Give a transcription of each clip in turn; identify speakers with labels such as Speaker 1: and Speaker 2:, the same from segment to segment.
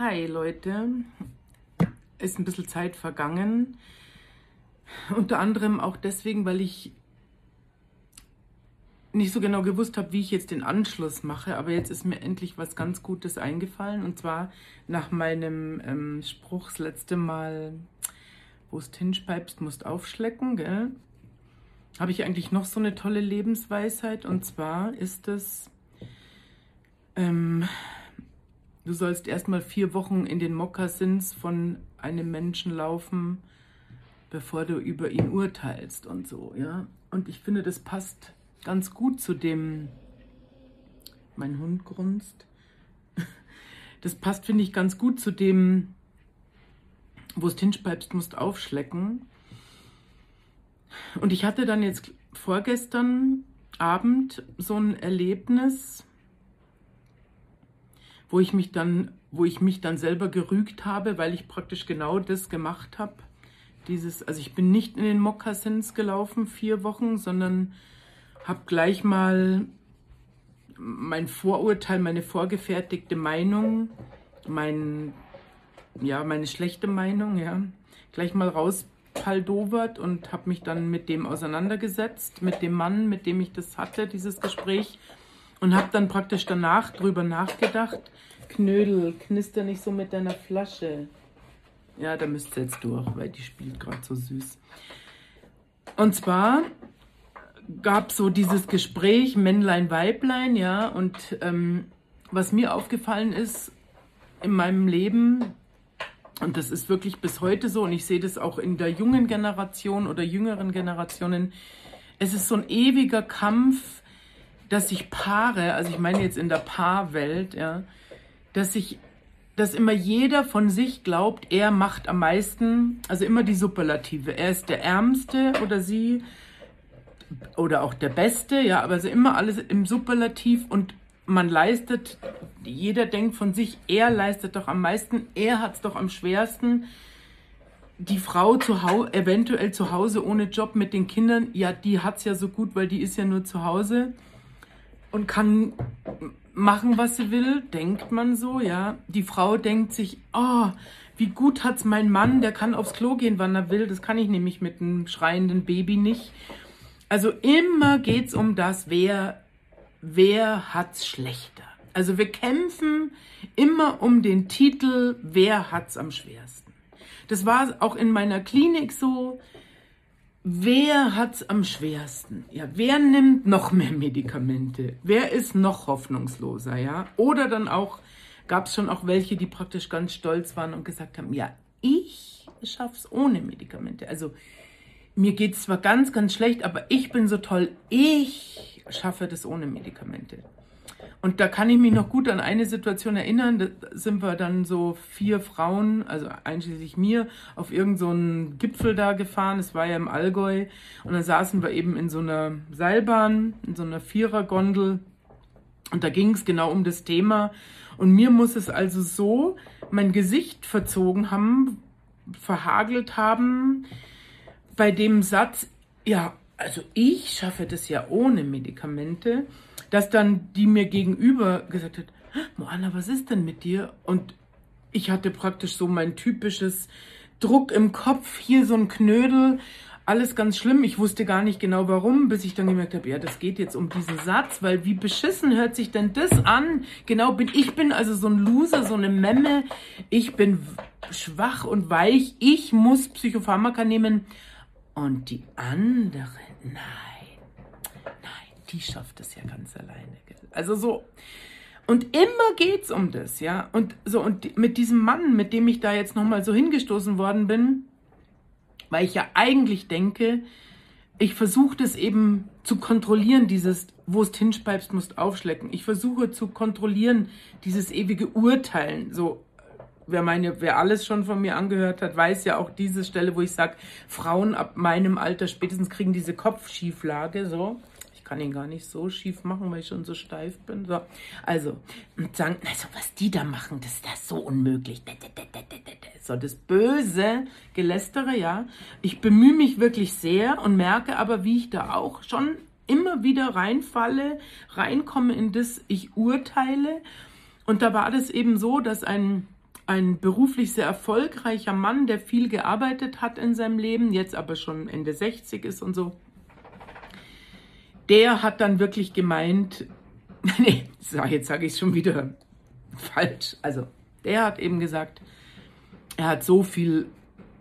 Speaker 1: Hi Leute, ist ein bisschen Zeit vergangen. Unter anderem auch deswegen, weil ich nicht so genau gewusst habe, wie ich jetzt den Anschluss mache. Aber jetzt ist mir endlich was ganz Gutes eingefallen. Und zwar nach meinem ähm, Spruch das letzte Mal, wo es hinschpeibst, musst aufschlecken, gell? Habe ich eigentlich noch so eine tolle Lebensweisheit. Und zwar ist es, ähm, du sollst erstmal vier Wochen in den Mokassins von einem Menschen laufen, bevor du über ihn urteilst und so, ja. Und ich finde, das passt ganz gut zu dem, mein Hund grunzt, das passt, finde ich, ganz gut zu dem, wo es hinspeibst, musst aufschlecken. Und ich hatte dann jetzt vorgestern Abend so ein Erlebnis, wo ich mich dann, wo ich mich dann selber gerügt habe, weil ich praktisch genau das gemacht habe. Dieses, also ich bin nicht in den Mokassins gelaufen vier Wochen, sondern habe gleich mal mein Vorurteil, meine vorgefertigte Meinung, mein, ja, meine schlechte Meinung, ja, gleich mal rauspaldowert und habe mich dann mit dem auseinandergesetzt, mit dem Mann, mit dem ich das hatte, dieses Gespräch und habe dann praktisch danach drüber nachgedacht. Knödel, knister nicht so mit deiner Flasche. Ja, da müsst ihr jetzt durch, weil die spielt gerade so süß. Und zwar gab so dieses Gespräch Männlein, Weiblein, ja, und ähm, was mir aufgefallen ist in meinem Leben, und das ist wirklich bis heute so, und ich sehe das auch in der jungen Generation oder jüngeren Generationen, es ist so ein ewiger Kampf, dass sich Paare, also ich meine jetzt in der Paarwelt, ja, dass sich, dass immer jeder von sich glaubt, er macht am meisten, also immer die Superlative. Er ist der Ärmste oder sie oder auch der Beste, ja, aber also immer alles im Superlativ und man leistet, jeder denkt von sich, er leistet doch am meisten, er hat es doch am schwersten. Die Frau zu Hause, eventuell zu Hause ohne Job mit den Kindern, ja, die hat es ja so gut, weil die ist ja nur zu Hause und kann machen, was sie will, denkt man so, ja. Die Frau denkt sich, oh, wie gut hat's mein Mann, der kann aufs Klo gehen, wann er will. Das kann ich nämlich mit einem schreienden Baby nicht. Also immer geht's um das, wer, wer hat's schlechter. Also wir kämpfen immer um den Titel, wer hat's am schwersten. Das war auch in meiner Klinik so. Wer hat's am schwersten? Ja, wer nimmt noch mehr Medikamente? Wer ist noch hoffnungsloser? Ja, oder dann auch gab es schon auch welche, die praktisch ganz stolz waren und gesagt haben: Ja, ich schaff's ohne Medikamente. Also mir geht es zwar ganz, ganz schlecht, aber ich bin so toll, ich schaffe das ohne Medikamente. Und da kann ich mich noch gut an eine Situation erinnern. Da sind wir dann so vier Frauen, also einschließlich mir, auf irgendeinen so Gipfel da gefahren. Es war ja im Allgäu. Und dann saßen wir eben in so einer Seilbahn, in so einer Vierergondel. Und da ging es genau um das Thema. Und mir muss es also so mein Gesicht verzogen haben, verhagelt haben, bei dem Satz, ja, also ich schaffe das ja ohne Medikamente, dass dann die mir gegenüber gesagt hat, Moana, was ist denn mit dir? Und ich hatte praktisch so mein typisches Druck im Kopf, hier so ein Knödel, alles ganz schlimm. Ich wusste gar nicht genau warum, bis ich dann gemerkt habe, ja, das geht jetzt um diesen Satz, weil wie beschissen hört sich denn das an? Genau bin ich bin also so ein Loser, so eine Memme. Ich bin schwach und weich. Ich muss Psychopharmaka nehmen. Und die andere, nein, nein, die schafft es ja ganz alleine. Also so. Und immer geht's um das, ja. Und so, und mit diesem Mann, mit dem ich da jetzt nochmal so hingestoßen worden bin, weil ich ja eigentlich denke, ich versuche das eben zu kontrollieren, dieses, wo es hinspeibst, musst aufschlecken. Ich versuche zu kontrollieren, dieses ewige Urteilen. So, wer meine, wer alles schon von mir angehört hat, weiß ja auch diese Stelle, wo ich sage, Frauen ab meinem Alter spätestens kriegen diese Kopfschieflage, so. Ich kann ihn gar nicht so schief machen, weil ich schon so steif bin. So. Also, und sagen, also was die da machen, das ist das so unmöglich. So, das böse Gelästere, ja. Ich bemühe mich wirklich sehr und merke aber, wie ich da auch schon immer wieder reinfalle, reinkomme in das, ich urteile. Und da war das eben so, dass ein ein beruflich sehr erfolgreicher Mann, der viel gearbeitet hat in seinem Leben, jetzt aber schon Ende 60 ist und so. Der hat dann wirklich gemeint, nee, jetzt sage ich es schon wieder falsch. Also, der hat eben gesagt, er hat so viel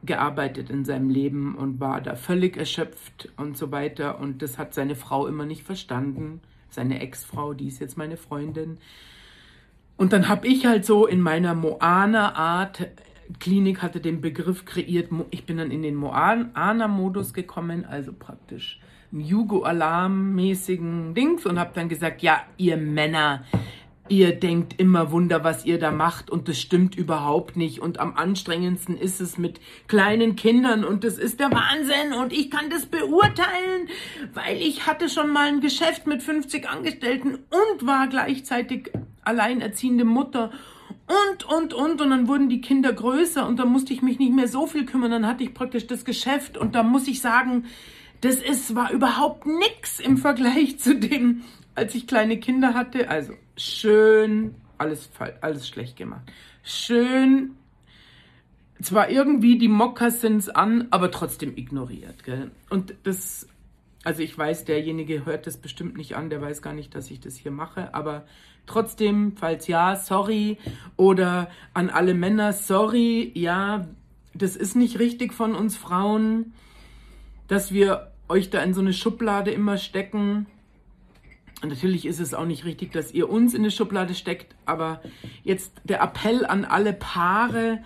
Speaker 1: gearbeitet in seinem Leben und war da völlig erschöpft und so weiter. Und das hat seine Frau immer nicht verstanden. Seine Ex-Frau, die ist jetzt meine Freundin. Und dann habe ich halt so in meiner Moana-Art, Klinik hatte den Begriff kreiert, ich bin dann in den Moana-Modus gekommen, also praktisch einen Jugo-Alarm-mäßigen Dings und habe dann gesagt, ja, ihr Männer, ihr denkt immer Wunder, was ihr da macht und das stimmt überhaupt nicht. Und am anstrengendsten ist es mit kleinen Kindern und das ist der Wahnsinn und ich kann das beurteilen, weil ich hatte schon mal ein Geschäft mit 50 Angestellten und war gleichzeitig alleinerziehende Mutter und, und, und. Und dann wurden die Kinder größer und dann musste ich mich nicht mehr so viel kümmern. Dann hatte ich praktisch das Geschäft und da muss ich sagen, das ist, war überhaupt nix im Vergleich zu dem, als ich kleine Kinder hatte. Also schön, alles, alles schlecht gemacht. Schön, zwar irgendwie die Mokassins an, aber trotzdem ignoriert. Gell? Und das, also ich weiß, derjenige hört das bestimmt nicht an, der weiß gar nicht, dass ich das hier mache, aber trotzdem, falls ja, sorry. Oder an alle Männer, sorry, ja, das ist nicht richtig von uns Frauen, dass wir euch da in so eine Schublade immer stecken. Und natürlich ist es auch nicht richtig, dass ihr uns in eine Schublade steckt, aber jetzt der Appell an alle Paare,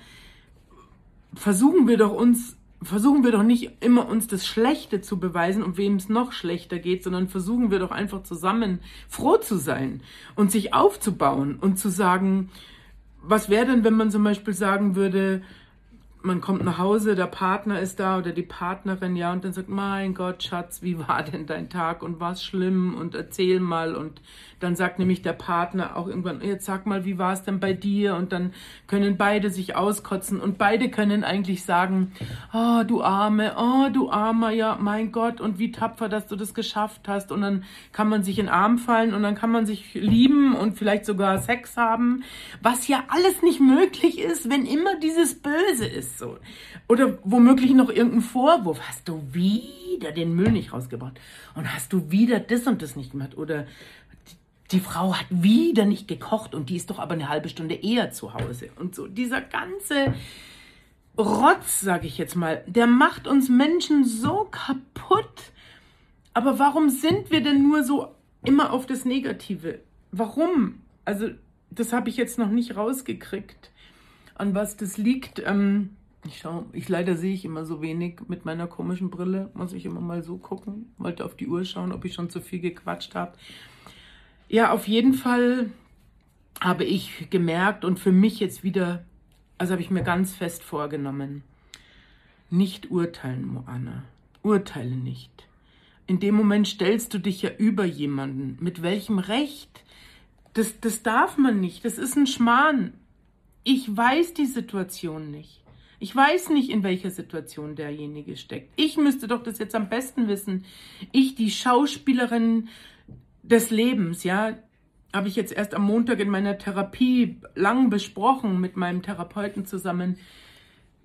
Speaker 1: versuchen wir doch uns, versuchen wir doch nicht immer uns das Schlechte zu beweisen und wem es noch schlechter geht, sondern versuchen wir doch einfach zusammen froh zu sein und sich aufzubauen und zu sagen, was wäre denn, wenn man zum Beispiel sagen würde, man kommt nach Hause, der Partner ist da oder die Partnerin, ja, und dann sagt, mein Gott, Schatz, wie war denn dein Tag und war es schlimm und erzähl mal. Und dann sagt nämlich der Partner auch irgendwann, jetzt sag mal, wie war es denn bei dir? Und dann können beide sich auskotzen und beide können eigentlich sagen, oh, du Arme, oh, du Armer, ja, mein Gott und wie tapfer, dass du das geschafft hast. Und dann kann man sich in den Arm fallen und dann kann man sich lieben und vielleicht sogar Sex haben, was ja alles nicht möglich ist, wenn immer dieses Böse ist so. Oder womöglich noch irgendein Vorwurf. Hast du wieder den Müll nicht rausgebracht? Und hast du wieder das und das nicht gemacht? Oder die Frau hat wieder nicht gekocht und die ist doch aber eine halbe Stunde eher zu Hause. Und so dieser ganze Rotz, sage ich jetzt mal, der macht uns Menschen so kaputt. Aber warum sind wir denn nur so immer auf das Negative? Warum? Also das habe ich jetzt noch nicht rausgekriegt, an was das liegt. Ähm, ich schaue, ich leider sehe ich immer so wenig mit meiner komischen Brille. Muss ich immer mal so gucken. Wollte auf die Uhr schauen, ob ich schon zu viel gequatscht habe. Ja, auf jeden Fall habe ich gemerkt und für mich jetzt wieder, also habe ich mir ganz fest vorgenommen, nicht urteilen, Moana. Urteile nicht. In dem Moment stellst du dich ja über jemanden. Mit welchem Recht? Das, das darf man nicht. Das ist ein Schmarrn. Ich weiß die Situation nicht. Ich weiß nicht, in welcher Situation derjenige steckt. Ich müsste doch das jetzt am besten wissen. Ich, die Schauspielerin des Lebens, ja, habe ich jetzt erst am Montag in meiner Therapie lang besprochen mit meinem Therapeuten zusammen,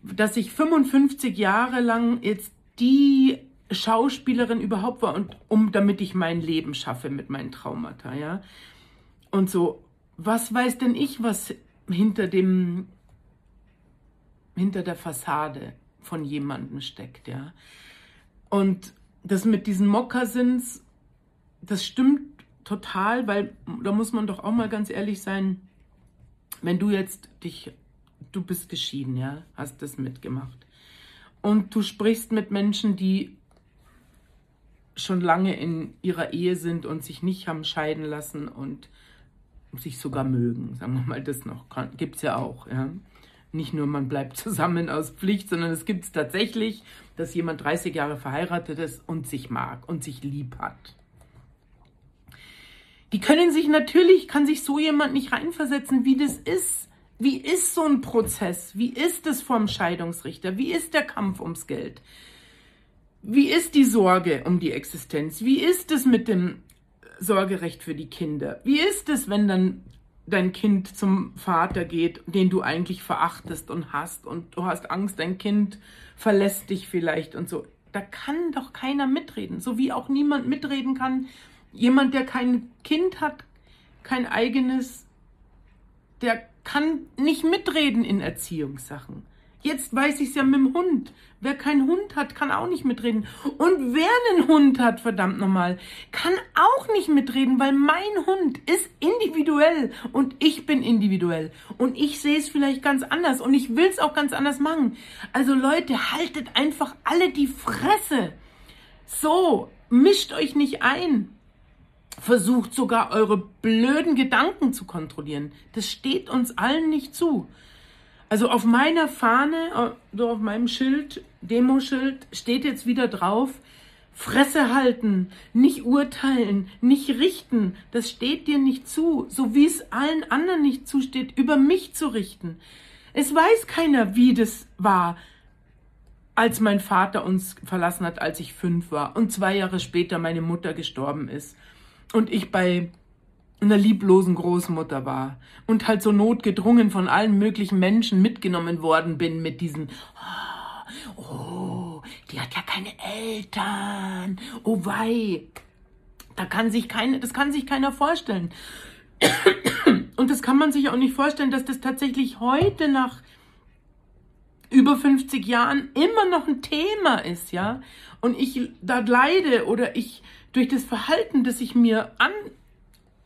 Speaker 1: dass ich 55 Jahre lang jetzt die Schauspielerin überhaupt war und um damit ich mein Leben schaffe mit meinen Traumata, ja. Und so, was weiß denn ich, was hinter dem hinter der Fassade von jemandem steckt, ja. Und das mit diesen Mokassins, das stimmt total, weil da muss man doch auch mal ganz ehrlich sein, wenn du jetzt dich, du bist geschieden, ja, hast das mitgemacht. Und du sprichst mit Menschen, die schon lange in ihrer Ehe sind und sich nicht haben scheiden lassen und sich sogar mögen, sagen wir mal das noch, gibt es ja auch, ja nicht nur man bleibt zusammen aus Pflicht, sondern es gibt es tatsächlich, dass jemand 30 Jahre verheiratet ist und sich mag und sich lieb hat. Die können sich natürlich, kann sich so jemand nicht reinversetzen, wie das ist. Wie ist so ein Prozess? Wie ist es vorm Scheidungsrichter? Wie ist der Kampf ums Geld? Wie ist die Sorge um die Existenz? Wie ist es mit dem Sorgerecht für die Kinder? Wie ist es, wenn dann dein Kind zum Vater geht, den du eigentlich verachtest und hast und du hast Angst, dein Kind verlässt dich vielleicht und so. Da kann doch keiner mitreden, so wie auch niemand mitreden kann. Jemand, der kein Kind hat, kein eigenes, der kann nicht mitreden in Erziehungssachen. Jetzt weiß ich es ja mit dem Hund. Wer keinen Hund hat, kann auch nicht mitreden. Und wer einen Hund hat, verdammt nochmal, kann auch nicht mitreden, weil mein Hund ist individuell und ich bin individuell. Und ich sehe es vielleicht ganz anders und ich will es auch ganz anders machen. Also Leute, haltet einfach alle die Fresse. So, mischt euch nicht ein. Versucht sogar eure blöden Gedanken zu kontrollieren. Das steht uns allen nicht zu. Also auf meiner Fahne, so auf meinem Schild, Demoschild, steht jetzt wieder drauf, Fresse halten, nicht urteilen, nicht richten. Das steht dir nicht zu, so wie es allen anderen nicht zusteht, über mich zu richten. Es weiß keiner, wie das war, als mein Vater uns verlassen hat, als ich fünf war und zwei Jahre später meine Mutter gestorben ist und ich bei einer lieblosen Großmutter war und halt so notgedrungen von allen möglichen Menschen mitgenommen worden bin mit diesen, oh, oh, die hat ja keine Eltern, oh wei, da kann sich keine, das kann sich keiner vorstellen. Und das kann man sich auch nicht vorstellen, dass das tatsächlich heute nach über 50 Jahren immer noch ein Thema ist, ja. Und ich da leide oder ich durch das Verhalten, das ich mir an,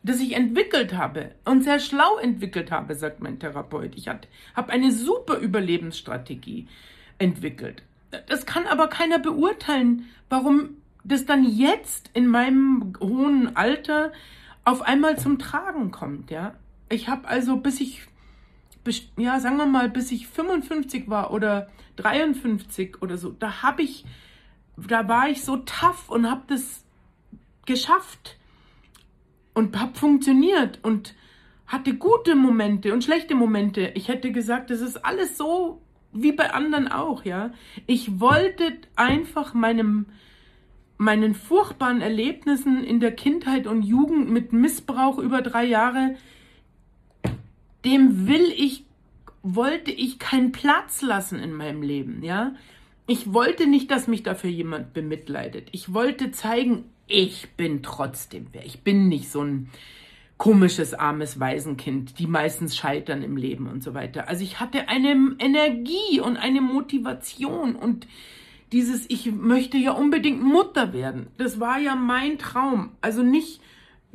Speaker 1: das ich entwickelt habe und sehr schlau entwickelt habe, sagt mein Therapeut. Ich habe eine super Überlebensstrategie entwickelt. Das kann aber keiner beurteilen, warum das dann jetzt in meinem hohen Alter auf einmal zum Tragen kommt, ja. Ich habe also bis ich ja, sagen wir mal, bis ich 55 war oder 53 oder so, da habe ich da war ich so tough und habe das geschafft und hab funktioniert und hatte gute Momente und schlechte Momente. Ich hätte gesagt, das ist alles so wie bei anderen auch, ja. Ich wollte einfach meinem meinen furchtbaren Erlebnissen in der Kindheit und Jugend mit Missbrauch über drei Jahre, dem will ich, wollte ich keinen Platz lassen in meinem Leben, ja. Ich wollte nicht, dass mich dafür jemand bemitleidet. Ich wollte zeigen, ich bin trotzdem wer. Ich bin nicht so ein komisches, armes Waisenkind, die meistens scheitern im Leben und so weiter. Also ich hatte eine Energie und eine Motivation und dieses, ich möchte ja unbedingt Mutter werden. Das war ja mein Traum. Also nicht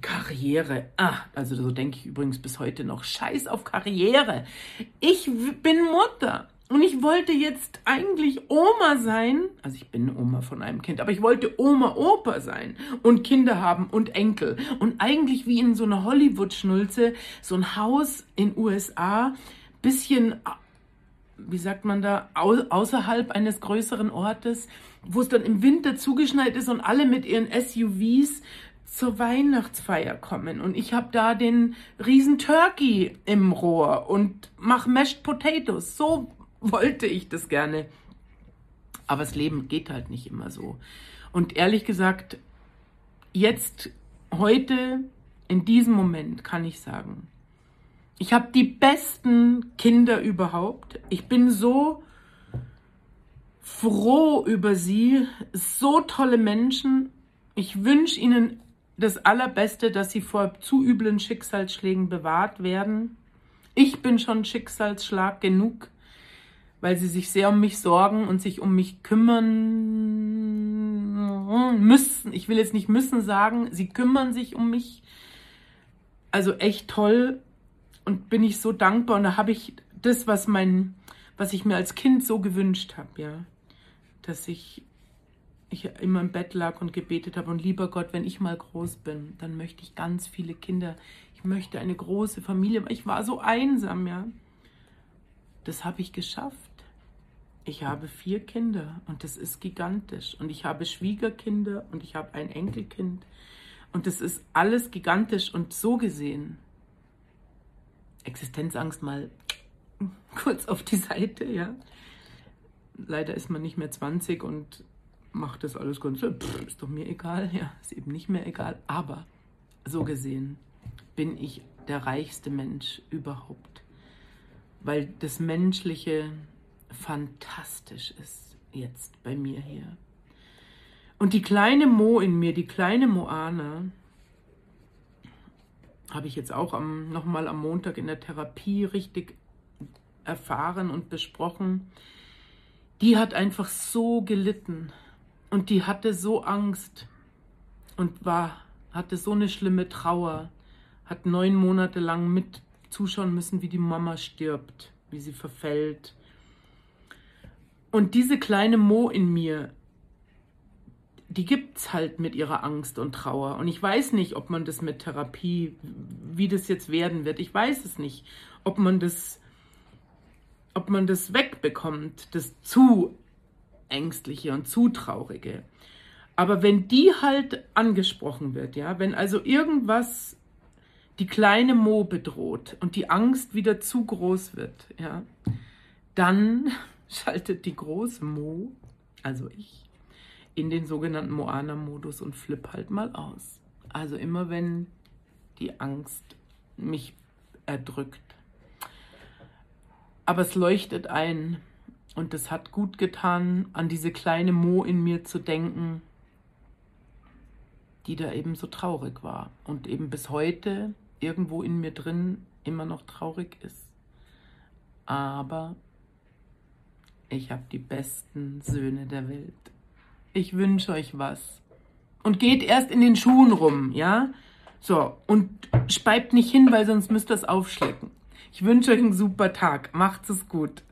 Speaker 1: Karriere. Ah, also so denke ich übrigens bis heute noch. Scheiß auf Karriere. Ich bin Mutter. Und ich wollte jetzt eigentlich Oma sein, also ich bin Oma von einem Kind, aber ich wollte Oma, Opa sein und Kinder haben und Enkel. Und eigentlich wie in so einer Hollywood-Schnulze, so ein Haus in USA, bisschen, wie sagt man da, außerhalb eines größeren Ortes, wo es dann im Winter zugeschneit ist und alle mit ihren SUVs zur Weihnachtsfeier kommen und ich habe da den riesen Turkey im Rohr und mach Mashed Potatoes. So wollte ich das gerne. Aber das Leben geht halt nicht immer so. Und ehrlich gesagt, jetzt, heute, in diesem Moment kann ich sagen, ich habe die besten Kinder überhaupt. Ich bin so froh über sie, so tolle Menschen. Ich wünsche ihnen das Allerbeste, dass sie vor zu üblen Schicksalsschlägen bewahrt werden. Ich bin schon Schicksalsschlag genug weil sie sich sehr um mich sorgen und sich um mich kümmern müssen. Ich will jetzt nicht müssen sagen, sie kümmern sich um mich. Also echt toll und bin ich so dankbar und da habe ich das, was mein, was ich mir als Kind so gewünscht habe, ja, dass ich ich immer im Bett lag und gebetet habe und lieber Gott, wenn ich mal groß bin, dann möchte ich ganz viele Kinder. Ich möchte eine große Familie. Ich war so einsam, ja. Das habe ich geschafft. Ich habe vier Kinder und das ist gigantisch. Und ich habe Schwiegerkinder und ich habe ein Enkelkind. Und das ist alles gigantisch und so gesehen. Existenzangst mal kurz auf die Seite, ja. Leider ist man nicht mehr 20 und macht das alles ganz, pff, ist doch mir egal, ja, ist eben nicht mehr egal. Aber so gesehen bin ich der reichste Mensch überhaupt, weil das Menschliche fantastisch ist jetzt bei mir hier. Und die kleine Mo in mir, die kleine Moana, habe ich jetzt auch am, nochmal am Montag in der Therapie richtig erfahren und besprochen. Die hat einfach so gelitten und die hatte so Angst und war, hatte so eine schlimme Trauer, hat neun Monate lang mit zuschauen müssen, wie die Mama stirbt, wie sie verfällt. Und diese kleine Mo in mir, die gibt's halt mit ihrer Angst und Trauer. Und ich weiß nicht, ob man das mit Therapie, wie das jetzt werden wird. Ich weiß es nicht, ob man das, ob man das wegbekommt, das zu ängstliche und zu traurige. Aber wenn die halt angesprochen wird, ja, wenn also irgendwas die kleine Mo bedroht und die Angst wieder zu groß wird, ja, dann schaltet die große Mo, also ich, in den sogenannten Moana-Modus und flipp halt mal aus. Also immer wenn die Angst mich erdrückt. Aber es leuchtet ein und es hat gut getan, an diese kleine Mo in mir zu denken, die da eben so traurig war und eben bis heute irgendwo in mir drin immer noch traurig ist. Aber ich habe die besten Söhne der Welt. Ich wünsche euch was. Und geht erst in den Schuhen rum, ja? So, und speibt nicht hin, weil sonst müsst ihr es aufschlecken. Ich wünsche euch einen super Tag. Macht's es gut.